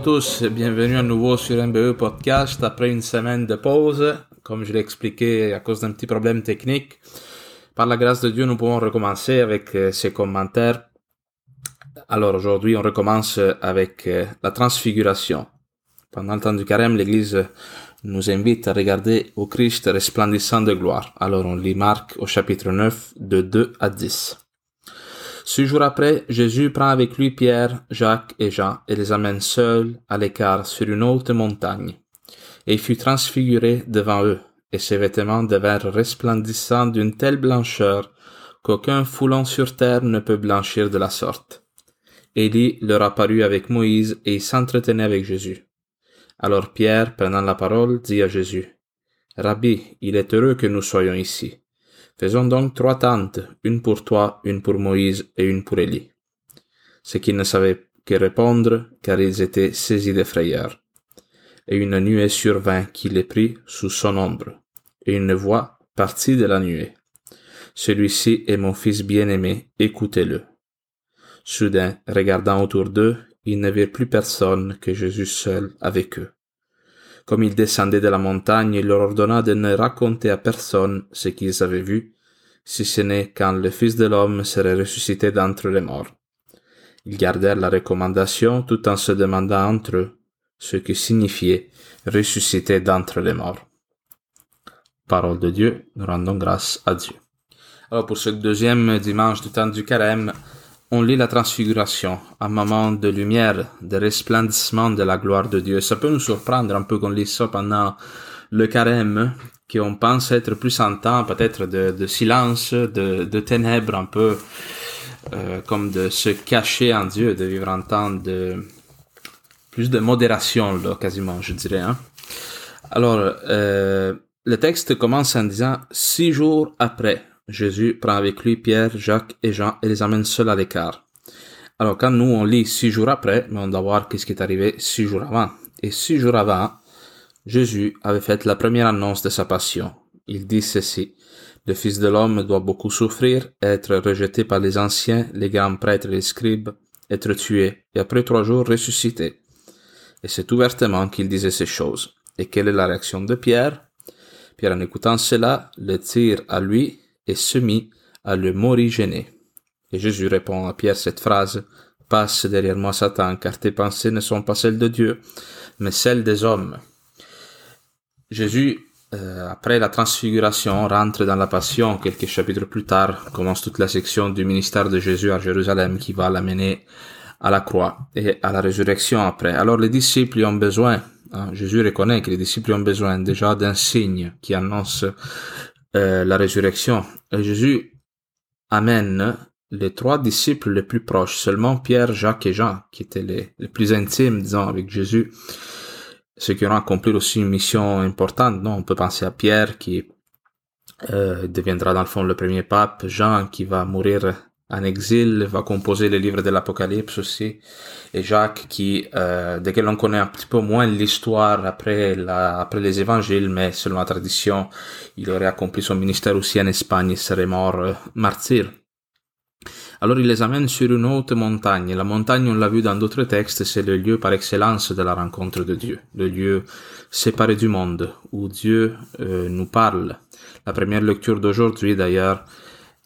à tous, bienvenue à nouveau sur MBE Podcast après une semaine de pause. Comme je l'ai expliqué à cause d'un petit problème technique, par la grâce de Dieu, nous pouvons recommencer avec euh, ces commentaires. Alors aujourd'hui, on recommence avec euh, la transfiguration. Pendant le temps du carême, l'Église nous invite à regarder au Christ resplendissant de gloire. Alors on lit Marc au chapitre 9 de 2 à 10. Six jours après, Jésus prend avec lui Pierre, Jacques et Jean et les amène seuls à l'écart sur une haute montagne. Et il fut transfiguré devant eux, et ses vêtements devinrent resplendissants d'une telle blancheur qu'aucun foulon sur terre ne peut blanchir de la sorte. Élie leur apparut avec Moïse et s'entretenait avec Jésus. Alors Pierre, prenant la parole, dit à Jésus, Rabbi, il est heureux que nous soyons ici. Faisons donc trois tentes, une pour toi, une pour Moïse et une pour Élie. Ce qu'ils ne savaient que répondre, car ils étaient saisis de frayeur. Et une nuée survint qui les prit sous son ombre, et une voix partit de la nuée. Celui-ci est mon fils bien-aimé, écoutez-le. Soudain, regardant autour d'eux, ils ne virent plus personne que Jésus seul avec eux. Comme il descendait de la montagne, il leur ordonna de ne raconter à personne ce qu'ils avaient vu, si ce n'est quand le Fils de l'homme serait ressuscité d'entre les morts. Ils gardèrent la recommandation tout en se demandant entre eux ce que signifiait ressuscité d'entre les morts. Parole de Dieu, nous rendons grâce à Dieu. Alors pour ce deuxième dimanche du temps du carême, on lit la transfiguration, un moment de lumière, de resplendissement de la gloire de Dieu. Ça peut nous surprendre un peu qu'on lit ça pendant le carême, qu'on pense être plus en temps peut-être de, de silence, de, de ténèbres un peu, euh, comme de se cacher en Dieu, de vivre en temps de plus de modération, là, quasiment, je dirais. Hein. Alors, euh, le texte commence en disant six jours après. Jésus prend avec lui Pierre, Jacques et Jean et les amène seuls à l'écart. Alors quand nous on lit six jours après, mais on doit voir qu'est-ce qui est arrivé six jours avant. Et six jours avant, Jésus avait fait la première annonce de sa passion. Il dit ceci. Le Fils de l'homme doit beaucoup souffrir, être rejeté par les anciens, les grands prêtres et les scribes, être tué, et après trois jours ressuscité. Et c'est ouvertement qu'il disait ces choses. Et quelle est la réaction de Pierre? Pierre, en écoutant cela, le tire à lui et se mit à le morigéner. Et Jésus répond à Pierre cette phrase, Passe derrière moi Satan, car tes pensées ne sont pas celles de Dieu, mais celles des hommes. Jésus, euh, après la transfiguration, rentre dans la passion. Quelques chapitres plus tard, commence toute la section du ministère de Jésus à Jérusalem qui va l'amener à la croix et à la résurrection après. Alors les disciples ont besoin, hein, Jésus reconnaît que les disciples ont besoin déjà d'un signe qui annonce euh, la résurrection. Jésus amène les trois disciples les plus proches, seulement Pierre, Jacques et Jean, qui étaient les, les plus intimes, disons, avec Jésus, ceux qui auront accompli aussi une mission importante. Non, on peut penser à Pierre qui euh, deviendra dans le fond le premier pape, Jean qui va mourir en exil, va composer les livres de l'Apocalypse aussi, et Jacques qui, euh, de quel on connaît un petit peu moins l'histoire après la, après les évangiles, mais selon la tradition, il aurait accompli son ministère aussi en Espagne, il serait mort euh, martyr. Alors il les amène sur une haute montagne. La montagne, on l'a vu dans d'autres textes, c'est le lieu par excellence de la rencontre de Dieu, le lieu séparé du monde, où Dieu euh, nous parle. La première lecture d'aujourd'hui, d'ailleurs,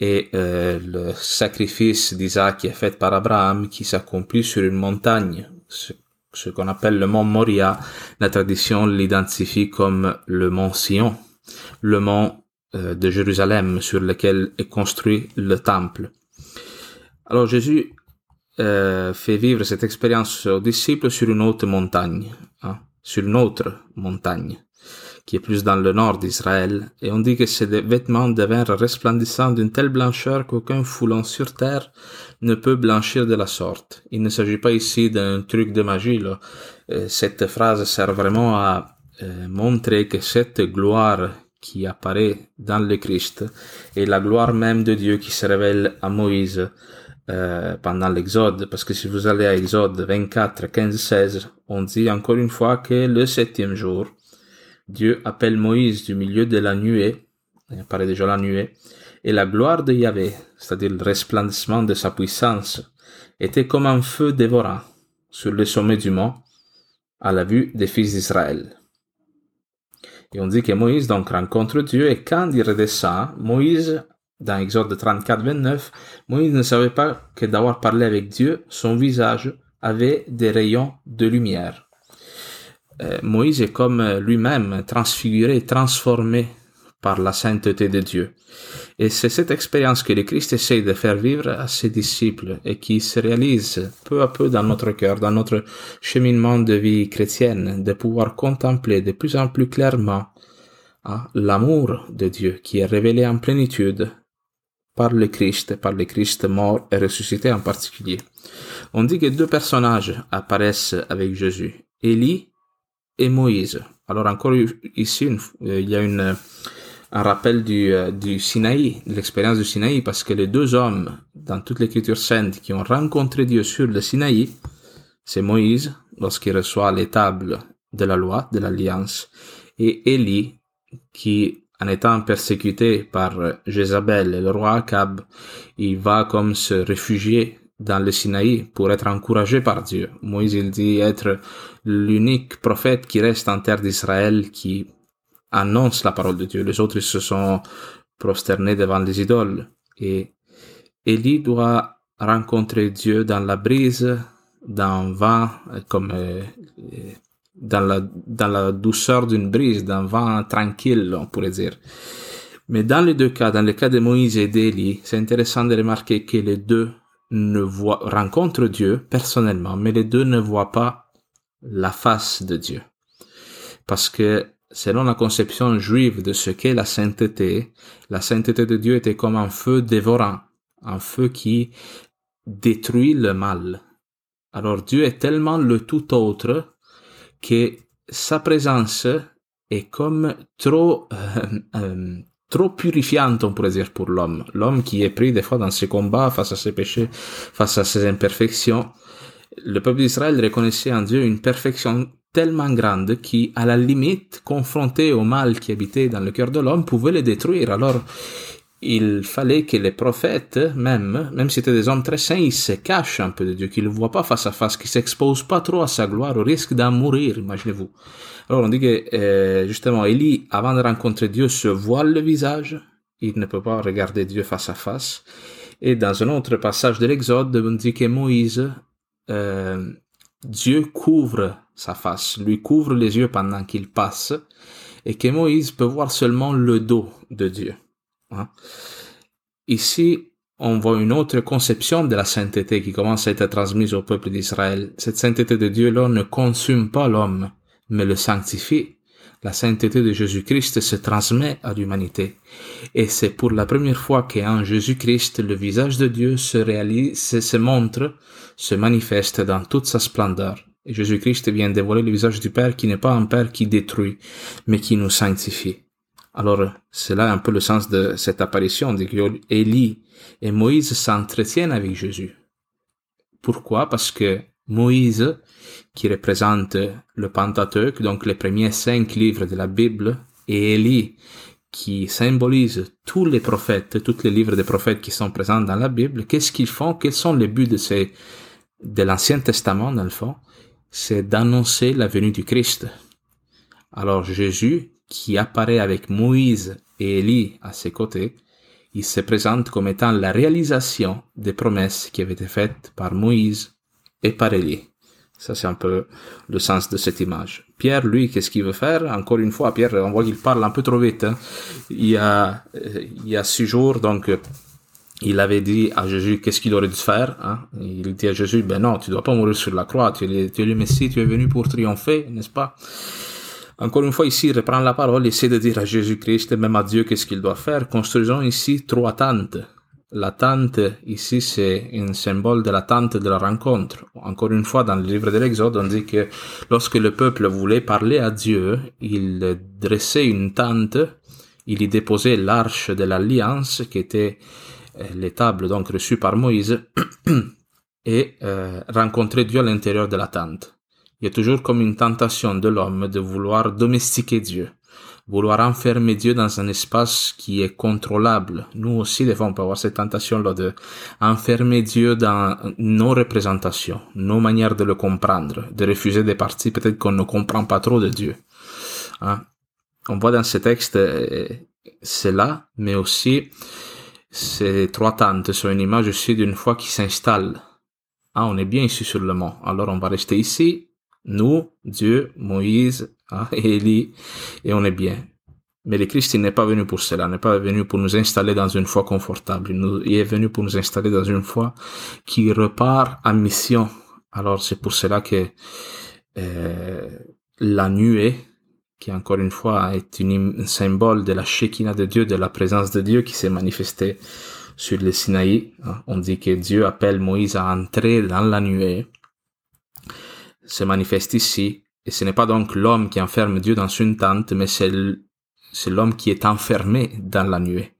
est euh, le sacrifice d'Isaac est fait par Abraham, qui s'accomplit sur une montagne, ce, ce qu'on appelle le mont Moria. La tradition l'identifie comme le mont Sion, le mont euh, de Jérusalem sur lequel est construit le temple. Alors Jésus euh, fait vivre cette expérience aux disciples sur une haute montagne, hein, sur une autre montagne, qui est plus dans le nord d'Israël, et on dit que ces vêtements devinrent resplendissants d'une telle blancheur qu'aucun foulon sur terre ne peut blanchir de la sorte. Il ne s'agit pas ici d'un truc de magie. Là. Euh, cette phrase sert vraiment à euh, montrer que cette gloire qui apparaît dans le Christ est la gloire même de Dieu qui se révèle à Moïse euh, pendant l'Exode, parce que si vous allez à Exode 24, 15, 16, on dit encore une fois que le septième jour, Dieu appelle Moïse du milieu de la nuée, il apparaît déjà la nuée, et la gloire de Yahvé, c'est-à-dire le resplendissement de sa puissance, était comme un feu dévorant sur le sommet du mont, à la vue des fils d'Israël. Et on dit que Moïse donc rencontre Dieu et quand il redescend, Moïse, dans Exode 34, 29, Moïse ne savait pas que d'avoir parlé avec Dieu, son visage avait des rayons de lumière. Euh, Moïse est comme euh, lui-même transfiguré, transformé par la sainteté de Dieu. Et c'est cette expérience que le Christ essaye de faire vivre à ses disciples et qui se réalise peu à peu dans notre cœur, dans notre cheminement de vie chrétienne, de pouvoir contempler de plus en plus clairement hein, l'amour de Dieu qui est révélé en plénitude par le Christ, par le Christ mort et ressuscité en particulier. On dit que deux personnages apparaissent avec Jésus, Élie et Moïse. Alors encore ici, euh, il y a une, un rappel du, euh, du Sinaï, de l'expérience du Sinaï, parce que les deux hommes dans toute l'écriture sainte qui ont rencontré Dieu sur le Sinaï, c'est Moïse, lorsqu'il reçoit les tables de la loi, de l'alliance, et Élie, qui, en étant persécuté par Jézabel et le roi Akab, il va comme se réfugier dans le Sinaï pour être encouragé par Dieu. Moïse, il dit être l'unique prophète qui reste en terre d'Israël qui annonce la parole de Dieu. Les autres se sont prosternés devant les idoles. Et Élie doit rencontrer Dieu dans la brise, dans le vent, comme euh, dans la, dans la douceur d'une brise, d'un vent tranquille, on pourrait dire. Mais dans les deux cas, dans le cas de Moïse et d'Élie, c'est intéressant de remarquer que les deux ne voient, rencontrent Dieu personnellement, mais les deux ne voient pas la face de Dieu. Parce que selon la conception juive de ce qu'est la sainteté, la sainteté de Dieu était comme un feu dévorant, un feu qui détruit le mal. Alors Dieu est tellement le tout autre que sa présence est comme trop euh, euh, trop purifiante, on pourrait dire, pour l'homme. L'homme qui est pris des fois dans ses combats face à ses péchés, face à ses imperfections. Le peuple d'Israël reconnaissait en Dieu une perfection tellement grande qui, à la limite, confronté au mal qui habitait dans le cœur de l'homme, pouvait le détruire. Alors, il fallait que les prophètes, même, même si c'était des hommes très saints, ils se cachent un peu de Dieu, qu'ils ne le voient pas face à face, qu'ils s'exposent pas trop à sa gloire, au risque d'en mourir, imaginez-vous. Alors on dit que euh, justement Élie, avant de rencontrer Dieu, se voile le visage. Il ne peut pas regarder Dieu face à face. Et dans un autre passage de l'Exode, on dit que Moïse, euh, Dieu couvre sa face, lui couvre les yeux pendant qu'il passe, et que Moïse peut voir seulement le dos de Dieu. Hein. Ici, on voit une autre conception de la sainteté qui commence à être transmise au peuple d'Israël. Cette sainteté de Dieu-là ne consume pas l'homme, mais le sanctifie. La sainteté de Jésus-Christ se transmet à l'humanité. Et c'est pour la première fois qu'en Jésus-Christ, le visage de Dieu se réalise, se montre, se manifeste dans toute sa splendeur. Jésus-Christ vient dévoiler le visage du Père qui n'est pas un Père qui détruit, mais qui nous sanctifie. Alors, c'est là un peu le sens de cette apparition, de que Élie et Moïse s'entretiennent avec Jésus. Pourquoi? Parce que Moïse qui représente le Pentateuque, donc les premiers cinq livres de la Bible, et Élie, qui symbolise tous les prophètes, tous les livres des prophètes qui sont présents dans la Bible, qu'est-ce qu'ils font? Quels sont les buts de de l'Ancien Testament, dans le fond? C'est d'annoncer la venue du Christ. Alors Jésus, qui apparaît avec Moïse et Élie à ses côtés, il se présente comme étant la réalisation des promesses qui avaient été faites par Moïse et par Élie. Ça, c'est un peu le sens de cette image. Pierre, lui, qu'est-ce qu'il veut faire? Encore une fois, Pierre, on voit qu'il parle un peu trop vite. Hein. Il, y a, euh, il y a six jours, donc, il avait dit à Jésus qu'est-ce qu'il aurait dû faire. Hein? Il dit à Jésus, ben non, tu dois pas mourir sur la croix. Tu es, tu es le Messie, tu es venu pour triompher, n'est-ce pas? Encore une fois, ici, il reprend la parole, essaie de dire à Jésus-Christ même à Dieu qu'est-ce qu'il doit faire? Construisons ici trois tentes. La tente, ici, c'est un symbole de la tente de la rencontre. Encore une fois, dans le livre de l'Exode, on dit que lorsque le peuple voulait parler à Dieu, il dressait une tente, il y déposait l'arche de l'alliance, qui était euh, les tables donc reçues par Moïse, et euh, rencontrer Dieu à l'intérieur de la tente. Il y a toujours comme une tentation de l'homme de vouloir domestiquer Dieu, vouloir enfermer Dieu dans un espace qui est contrôlable. Nous aussi, des fois, on peut avoir cette tentation-là de enfermer Dieu dans nos représentations, nos manières de le comprendre, de refuser des parties peut-être qu'on ne comprend pas trop de Dieu. Hein? On voit dans ce texte euh, cela, mais aussi ces trois tentes sont une image aussi d'une foi qui s'installe. Ah, on est bien ici sur le mont. Alors on va rester ici nous, Dieu, Moïse, hein, Élie, et on est bien. Mais le Christ, n'est pas venu pour cela, n'est pas venu pour nous installer dans une foi confortable. Il, est venu pour nous installer dans une foi qui repart en mission. Alors c'est pour cela que euh, la nuée, qui encore une fois est un symbole de la Shekinah de Dieu, de la présence de Dieu qui s'est manifestée sur le Sinaï. Hein. On dit que Dieu appelle Moïse à entrer dans la nuée se manifeste ici, et ce n'est pas donc l'homme qui enferme Dieu dans une tente, mais c'est l'homme qui est enfermé dans la nuée.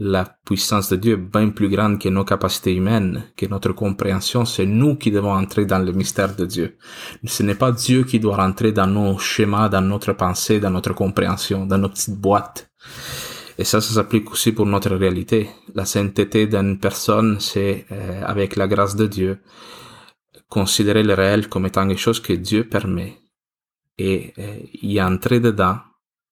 La puissance de Dieu est bien plus grande que nos capacités humaines, que notre compréhension, c'est nous qui devons entrer dans le mystère de Dieu. Ce n'est pas Dieu qui doit rentrer dans nos schémas, dans notre pensée, dans notre compréhension, dans nos petites boîtes. Et ça, ça s'applique aussi pour notre réalité. La sainteté d'une personne, c'est euh, avec la grâce de Dieu, considérer le réel comme étant quelque chose que Dieu permet et, y entrer dedans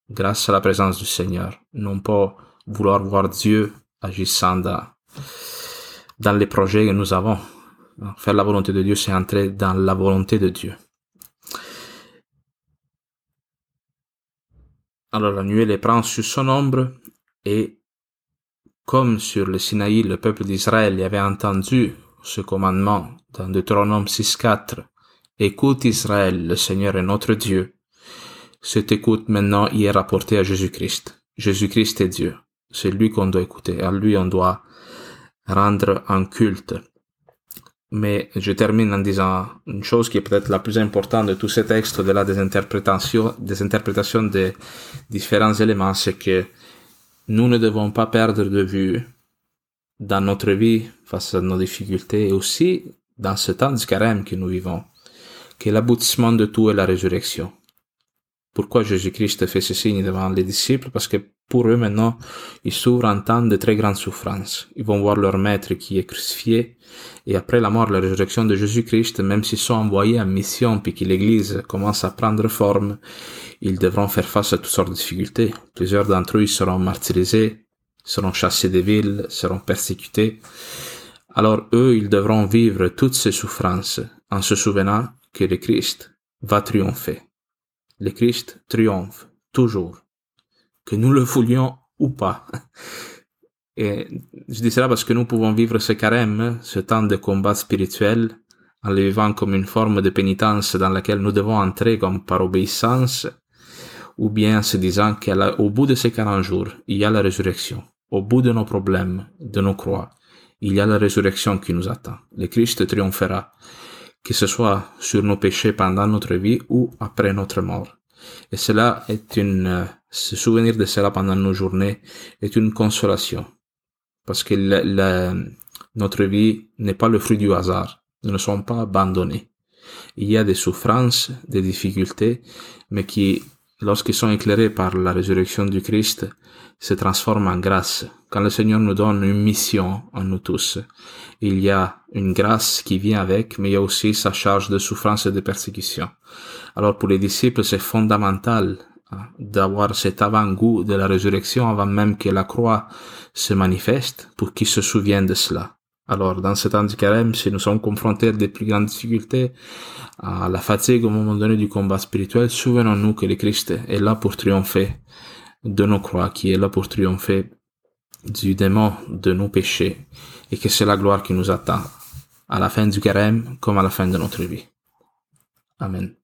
grâce à la présence du Seigneur. Non pas vouloir voir Dieu agissant dans, dans les projets que nous avons. Faire la volonté de Dieu, c'est entrer dans la volonté de Dieu. Alors la nuée les prend sur son ombre et comme sur le Sinaï, le peuple d'Israël y avait entendu ce commandement dans Deutéronome 6.4. Écoute Israël, le Seigneur est notre Dieu. Cette écoute maintenant y est rapportée à Jésus-Christ. Jésus-Christ est Dieu. C'est lui qu'on doit écouter. À lui on doit rendre un culte. Mais je termine en disant une chose qui est peut-être la plus importante de tous ces textes, au-delà des interprétations, des interprétations des différents éléments, c'est que nous ne devons pas perdre de vue dans notre vie face à nos difficultés et aussi dans ce temps du carême que nous vivons, que l'aboutissement de tout est la résurrection. Pourquoi Jésus-Christ fait ce signe devant les disciples? Parce que pour eux maintenant, ils s'ouvrent un temps de très grande souffrance. Ils vont voir leur maître qui est crucifié, et après la mort, la résurrection de Jésus-Christ, même s'ils sont envoyés en mission puis que l'Église commence à prendre forme, ils devront faire face à toutes sortes de difficultés. Plusieurs d'entre eux seront martyrisés, seront chassés des villes, seront persécutés. Alors eux, ils devront vivre toutes ces souffrances en se souvenant que le Christ va triompher. Le Christ triomphe toujours, que nous le voulions ou pas. Et je dis cela parce que nous pouvons vivre ce carême, ce temps de combat spirituel, en le vivant comme une forme de pénitence dans laquelle nous devons entrer comme par obéissance, ou bien en se disant qu'au bout de ces 40 jours, il y a la résurrection. Au bout de nos problèmes, de nos croix, il y a la résurrection qui nous attend. Le Christ triomphera, que ce soit sur nos péchés pendant notre vie ou après notre mort. Et cela est une, souvenir de cela pendant nos journées est une consolation. Parce que notre vie n'est pas le fruit du hasard. Nous ne sommes pas abandonnés. Il y a des souffrances, des difficultés, mais qui, lorsqu'ils sont éclairés par la résurrection du Christ, se transforme en grâce. Quand le Seigneur nous donne une mission à nous tous, il y a une grâce qui vient avec, mais il y a aussi sa charge de souffrance et de persécution. Alors pour les disciples, c'est fondamental hein, d'avoir cet avant-goût de la résurrection avant même que la croix se manifeste pour qu'ils se souviennent de cela. Alors, dans ce temps du carême, si nous sommes confrontés à des plus grandes difficultés, à la fatigue au moment donné du combat spirituel, souvenons-nous que le Christ est là pour triompher de nos croix, qui est là pour triompher du démon de nos péchés, et que c'est la gloire qui nous attend à la fin du carême comme à la fin de notre vie. Amen.